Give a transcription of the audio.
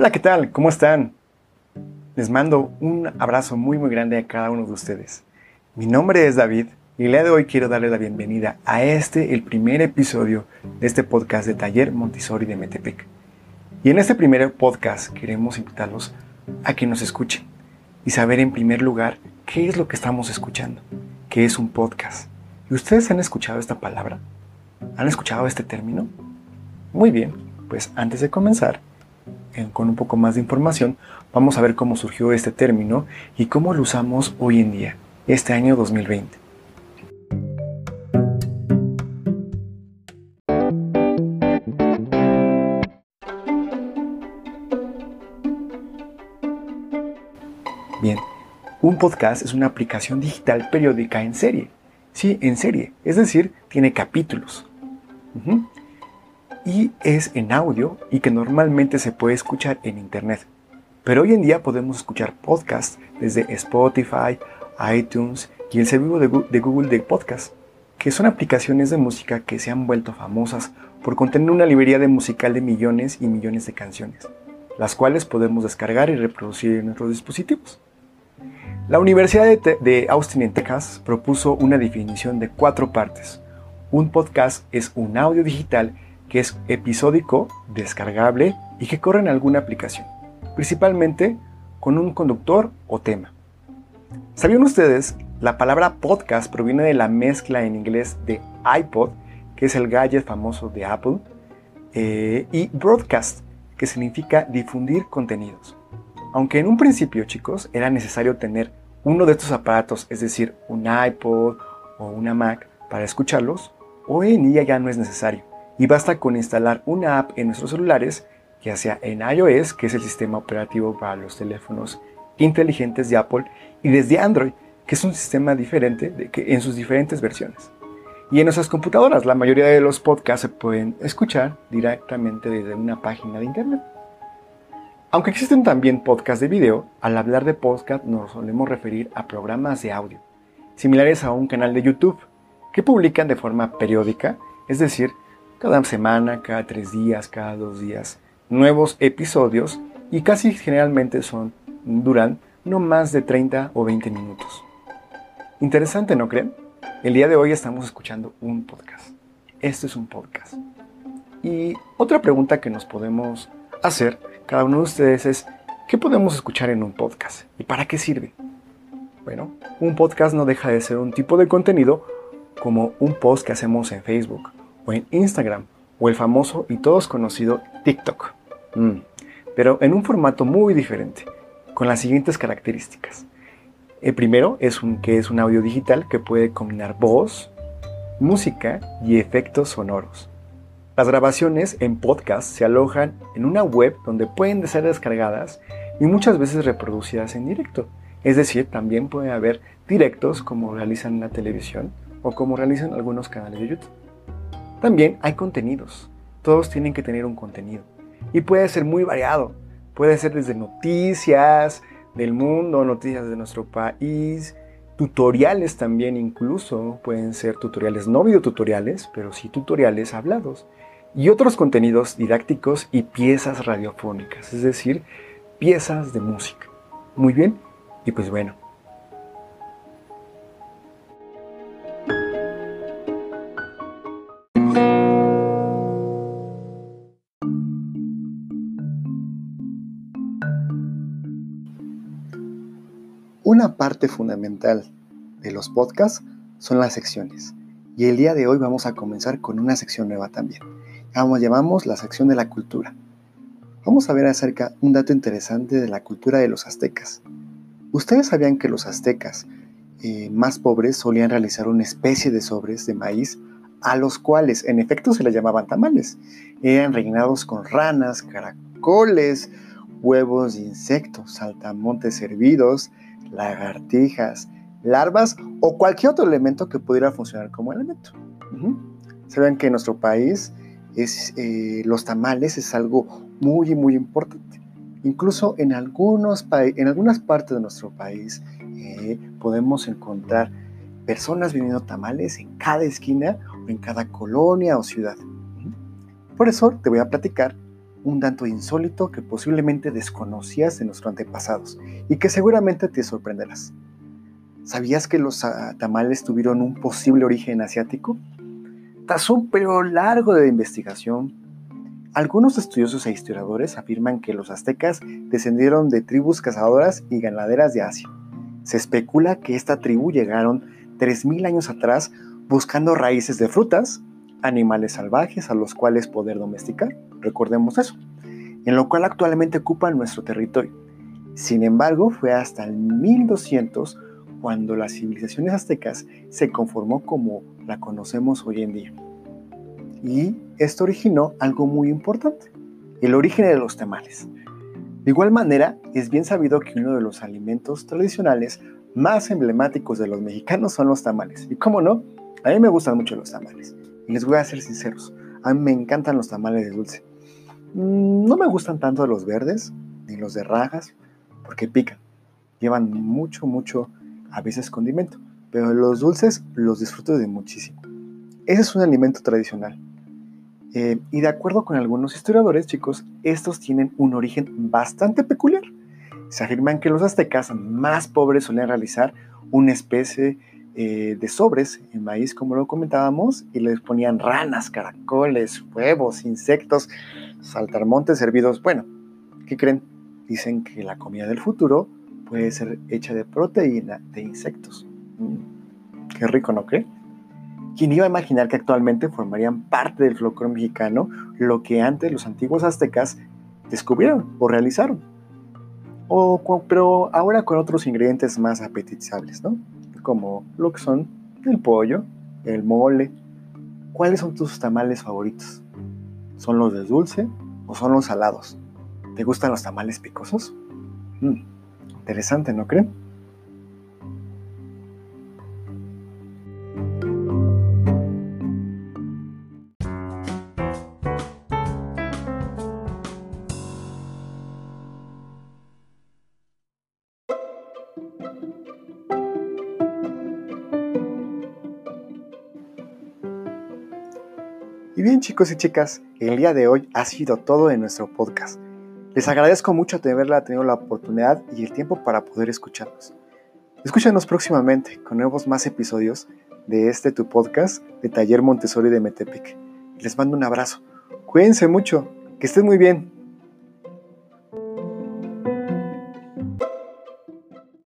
Hola, ¿qué tal? ¿Cómo están? Les mando un abrazo muy muy grande a cada uno de ustedes. Mi nombre es David y el día de hoy quiero darle la bienvenida a este, el primer episodio de este podcast de Taller Montessori de Metepec. Y en este primer podcast queremos invitarlos a que nos escuchen y saber en primer lugar qué es lo que estamos escuchando, qué es un podcast. ¿Y ustedes han escuchado esta palabra? ¿Han escuchado este término? Muy bien, pues antes de comenzar, con un poco más de información, vamos a ver cómo surgió este término y cómo lo usamos hoy en día, este año 2020. Bien, un podcast es una aplicación digital periódica en serie. Sí, en serie, es decir, tiene capítulos y es en audio y que normalmente se puede escuchar en internet. Pero hoy en día podemos escuchar podcasts desde Spotify, iTunes y el servicio de Google de Podcast, que son aplicaciones de música que se han vuelto famosas por contener una librería de musical de millones y millones de canciones, las cuales podemos descargar y reproducir en nuestros dispositivos. La Universidad de Austin en Texas propuso una definición de cuatro partes. Un podcast es un audio digital que es episódico, descargable y que corre en alguna aplicación, principalmente con un conductor o tema. ¿Sabían ustedes? La palabra podcast proviene de la mezcla en inglés de iPod, que es el gadget famoso de Apple, eh, y broadcast, que significa difundir contenidos. Aunque en un principio, chicos, era necesario tener uno de estos aparatos, es decir, un iPod o una Mac para escucharlos, hoy en día ya no es necesario y basta con instalar una app en nuestros celulares, ya sea en iOS, que es el sistema operativo para los teléfonos inteligentes de Apple, y desde Android, que es un sistema diferente en sus diferentes versiones. Y en nuestras computadoras, la mayoría de los podcasts se pueden escuchar directamente desde una página de internet. Aunque existen también podcasts de video, al hablar de podcast nos solemos referir a programas de audio, similares a un canal de YouTube, que publican de forma periódica, es decir, cada semana, cada tres días, cada dos días, nuevos episodios y casi generalmente son, duran no más de 30 o 20 minutos. Interesante, ¿no creen? El día de hoy estamos escuchando un podcast. Este es un podcast. Y otra pregunta que nos podemos hacer cada uno de ustedes es, ¿qué podemos escuchar en un podcast? ¿Y para qué sirve? Bueno, un podcast no deja de ser un tipo de contenido como un post que hacemos en Facebook o en Instagram o el famoso y todos conocido TikTok. Mm. Pero en un formato muy diferente, con las siguientes características. El primero es un, que es un audio digital que puede combinar voz, música y efectos sonoros. Las grabaciones en podcast se alojan en una web donde pueden ser descargadas y muchas veces reproducidas en directo. Es decir, también puede haber directos como realizan la televisión o como realizan algunos canales de YouTube. También hay contenidos. Todos tienen que tener un contenido. Y puede ser muy variado. Puede ser desde noticias del mundo, noticias de nuestro país, tutoriales también incluso. Pueden ser tutoriales no videotutoriales, pero sí tutoriales hablados. Y otros contenidos didácticos y piezas radiofónicas, es decir, piezas de música. Muy bien. Y pues bueno, Una parte fundamental de los podcasts son las secciones. Y el día de hoy vamos a comenzar con una sección nueva también. Vamos, llamamos la sección de la cultura. Vamos a ver acerca un dato interesante de la cultura de los aztecas. ¿Ustedes sabían que los aztecas eh, más pobres solían realizar una especie de sobres de maíz a los cuales en efecto se les llamaban tamales? Eran rellenados con ranas, caracoles, huevos de insectos, saltamontes hervidos, lagartijas, larvas o cualquier otro elemento que pudiera funcionar como elemento. Saben que en nuestro país es, eh, los tamales es algo muy, muy importante. Incluso en, algunos en algunas partes de nuestro país eh, podemos encontrar personas vendiendo tamales en cada esquina o en cada colonia o ciudad. Por eso te voy a platicar un dato insólito que posiblemente desconocías de nuestros antepasados y que seguramente te sorprenderás. ¿Sabías que los tamales tuvieron un posible origen asiático? Tras un periodo largo de investigación, algunos estudiosos e historiadores afirman que los aztecas descendieron de tribus cazadoras y ganaderas de Asia. Se especula que esta tribu llegaron 3.000 años atrás buscando raíces de frutas, animales salvajes a los cuales poder domesticar, recordemos eso, en lo cual actualmente ocupan nuestro territorio. Sin embargo, fue hasta el 1200 cuando las civilizaciones aztecas se conformó como la conocemos hoy en día. Y esto originó algo muy importante, el origen de los tamales. De igual manera, es bien sabido que uno de los alimentos tradicionales más emblemáticos de los mexicanos son los tamales. Y cómo no, a mí me gustan mucho los tamales. Y les voy a ser sinceros, a mí me encantan los tamales de dulce. Mm, no me gustan tanto los verdes ni los de rajas porque pican. Llevan mucho, mucho, a veces condimento. Pero los dulces los disfruto de muchísimo. Ese es un alimento tradicional. Eh, y de acuerdo con algunos historiadores, chicos, estos tienen un origen bastante peculiar. Se afirman que los aztecas más pobres solían realizar una especie eh, de sobres en maíz, como lo comentábamos, y les ponían ranas, caracoles, huevos, insectos, saltarmontes hervidos. Bueno, ¿qué creen? Dicen que la comida del futuro puede ser hecha de proteína de insectos. Mm, qué rico, ¿no creen? ¿Quién iba a imaginar que actualmente formarían parte del folclore mexicano lo que antes los antiguos aztecas descubrieron o realizaron? O, pero ahora con otros ingredientes más apetizables, ¿no? como lo que son el pollo, el mole. ¿Cuáles son tus tamales favoritos? ¿Son los de dulce o son los salados? ¿Te gustan los tamales picosos? Mm, interesante, ¿no creen? Y bien chicos y chicas, el día de hoy ha sido todo en nuestro podcast. Les agradezco mucho de haberla tenido la oportunidad y el tiempo para poder escucharnos. Escúchanos próximamente con nuevos más episodios de este tu podcast de Taller Montessori de Metepec. Les mando un abrazo. Cuídense mucho. Que estén muy bien.